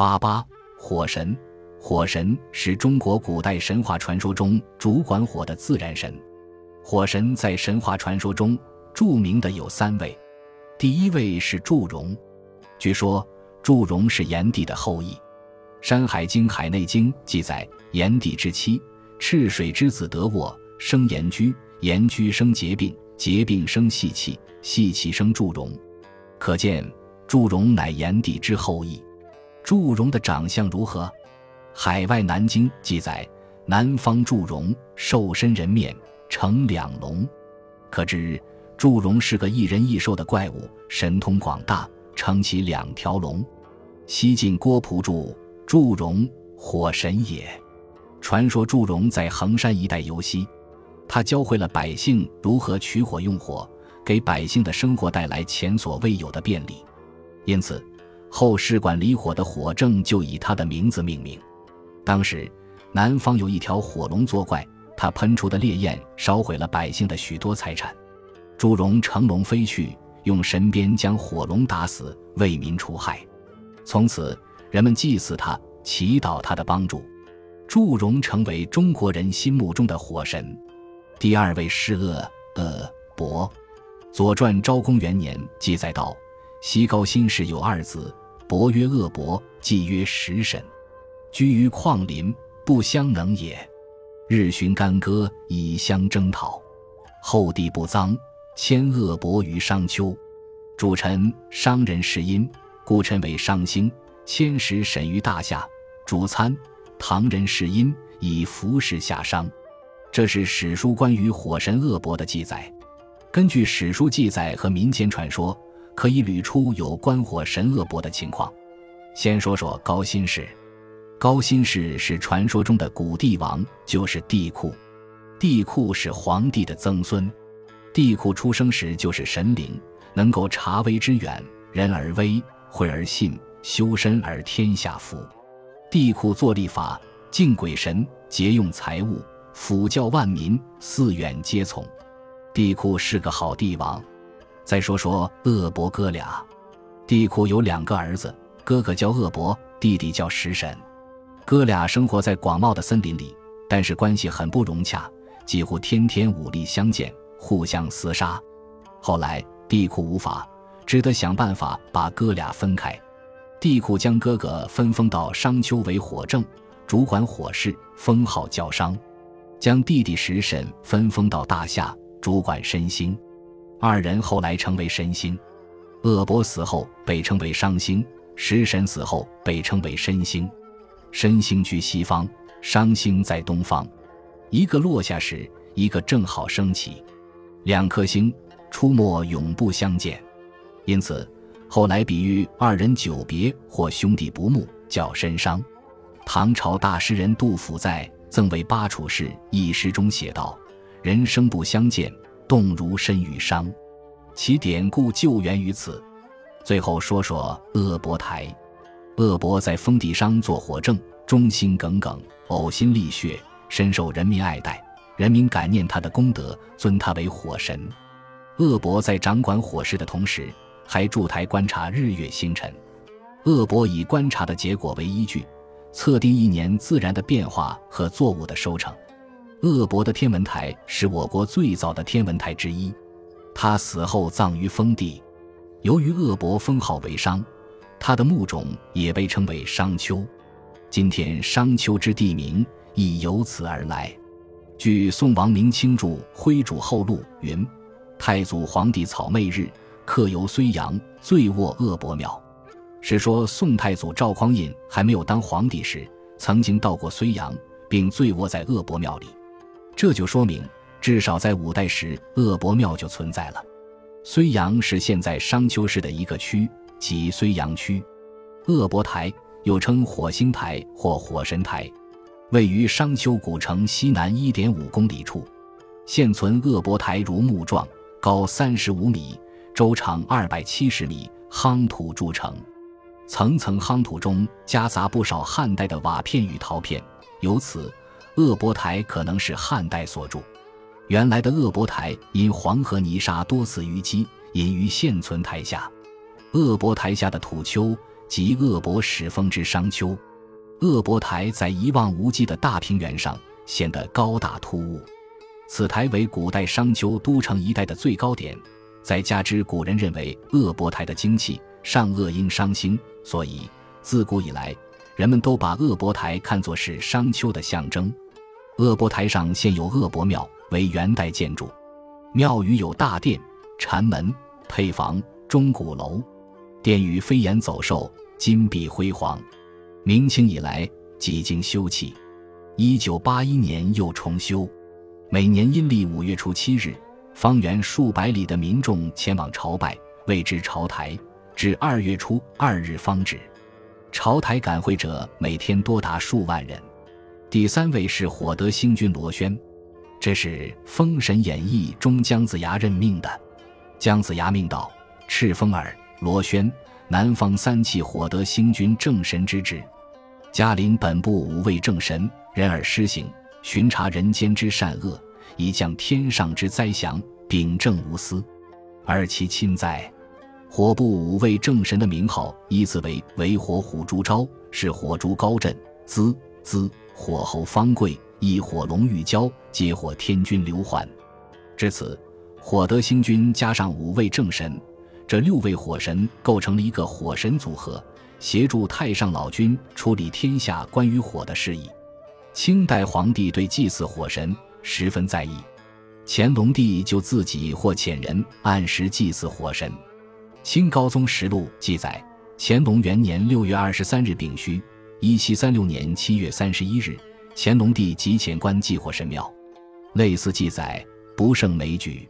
八八火神，火神是中国古代神话传说中主管火的自然神。火神在神话传说中著名的有三位，第一位是祝融。据说祝融是炎帝的后裔，《山海经·海内经》记载，炎帝之妻赤水之子得沃生炎居，炎居生结病，结病生细气，细气生祝融，可见祝融乃炎帝之后裔。祝融的长相如何？《海外南京》记载，南方祝融兽身人面，成两龙，可知祝融是个一人一兽的怪物，神通广大，撑起两条龙。西晋郭璞注：祝融，火神也。传说祝融在衡山一带游西，他教会了百姓如何取火用火，给百姓的生活带来前所未有的便利，因此。后试管离火的火正就以他的名字命名。当时南方有一条火龙作怪，它喷出的烈焰烧毁了百姓的许多财产。祝融乘龙飞去，用神鞭将火龙打死，为民除害。从此人们祭祀他，祈祷他的帮助。祝融成为中国人心目中的火神。第二位是恶呃伯，《左传》昭公元年记载道：西高辛氏有二子。伯曰：“恶伯，既曰食神，居于旷林，不相能也。日寻干戈，以相征讨。后帝不臧，迁恶伯于商丘。主臣商人是阴，故称为商星。迁食神于大夏。主参唐人是阴，以服侍夏商。这是史书关于火神恶伯的记载。根据史书记载和民间传说。”可以捋出有关火神恶伯的情况。先说说高辛氏。高辛氏是传说中的古帝王，就是帝喾。帝喾是皇帝的曾孙。帝喾出生时就是神灵，能够察微知远，人而微，会而信，修身而天下服。帝喾作立法，敬鬼神，节用财物，辅教万民，四远皆从。帝喾是个好帝王。再说说恶伯哥俩，帝喾有两个儿子，哥哥叫恶伯，弟弟叫食神。哥俩生活在广袤的森林里，但是关系很不融洽，几乎天天武力相见，互相厮杀。后来帝喾无法，只得想办法把哥俩分开。帝喾将哥哥分封到商丘为火正，主管火事，封号叫商；将弟弟食神分封到大夏，主管身心。二人后来成为神星，恶伯死后被称为商星，食神死后被称为申星。申星居西方，商星在东方，一个落下时，一个正好升起，两颗星出没永不相见，因此后来比喻二人久别或兄弟不睦，叫申商。唐朝大诗人杜甫在《赠为巴楚士》一诗中写道：“人生不相见。”动如身与伤，其典故就源于此。最后说说鄂伯台，鄂伯在封地商做火正，忠心耿耿，呕心沥血，深受人民爱戴。人民感念他的功德，尊他为火神。鄂伯在掌管火事的同时，还驻台观察日月星辰。鄂伯以观察的结果为依据，测定一年自然的变化和作物的收成。鄂伯的天文台是我国最早的天文台之一，他死后葬于封地。由于鄂伯封号为商，他的墓冢也被称为商丘。今天商丘之地名亦由此而来。据宋王明清著《徽主后录》云：“太祖皇帝草昧日，客游睢阳，醉卧鄂伯庙。”是说宋太祖赵匡胤还没有当皇帝时，曾经到过睢阳，并醉卧在鄂伯庙里。这就说明，至少在五代时，鄂博庙就存在了。睢阳是现在商丘市的一个区，即睢阳区。鄂博台又称火星台或火神台，位于商丘古城西南一点五公里处。现存鄂博台如木状，高三十五米，周长二百七十米，夯土筑成，层层夯土中夹杂不少汉代的瓦片与陶片，由此。鄂伯台可能是汉代所筑，原来的鄂伯台因黄河泥沙多次淤积，隐于现存台下。鄂伯台下的土丘即恶伯始封之商丘。恶伯台在一望无际的大平原上，显得高大突兀。此台为古代商丘都城一带的最高点，再加之古人认为恶伯台的精气上恶应伤星，所以自古以来，人们都把恶伯台看作是商丘的象征。鄂博台上现有鄂博庙，为元代建筑，庙宇有大殿、禅门、配房、钟鼓楼，殿宇飞檐走兽，金碧辉煌。明清以来几经修葺，一九八一年又重修。每年阴历五月初七日，方圆数百里的民众前往朝拜，谓之朝台，至二月初二日方止。朝台赶会者每天多达数万人。第三位是火德星君罗宣，这是《封神演义》中姜子牙任命的。姜子牙命道：“敕封尔罗宣。”南方三气火德星君正神之职，嘉陵本部五位正神，人而施行，巡查人间之善恶，以降天上之灾祥，秉正无私。而其亲在，火部五位正神的名号依次为：为火虎朱昭，是火烛高震，滋滋火候方贵，一火龙玉娇，接火天君刘桓。至此，火德星君加上五位正神。这六位火神构成了一个火神组合，协助太上老君处理天下关于火的事宜。清代皇帝对祭祀火神十分在意，乾隆帝就自己或遣人按时祭祀火神。《清高宗实录》记载，乾隆元年六月二十三日丙戌，一七三六年七月三十一日，乾隆帝即遣官祭火神庙。类似记载不胜枚举。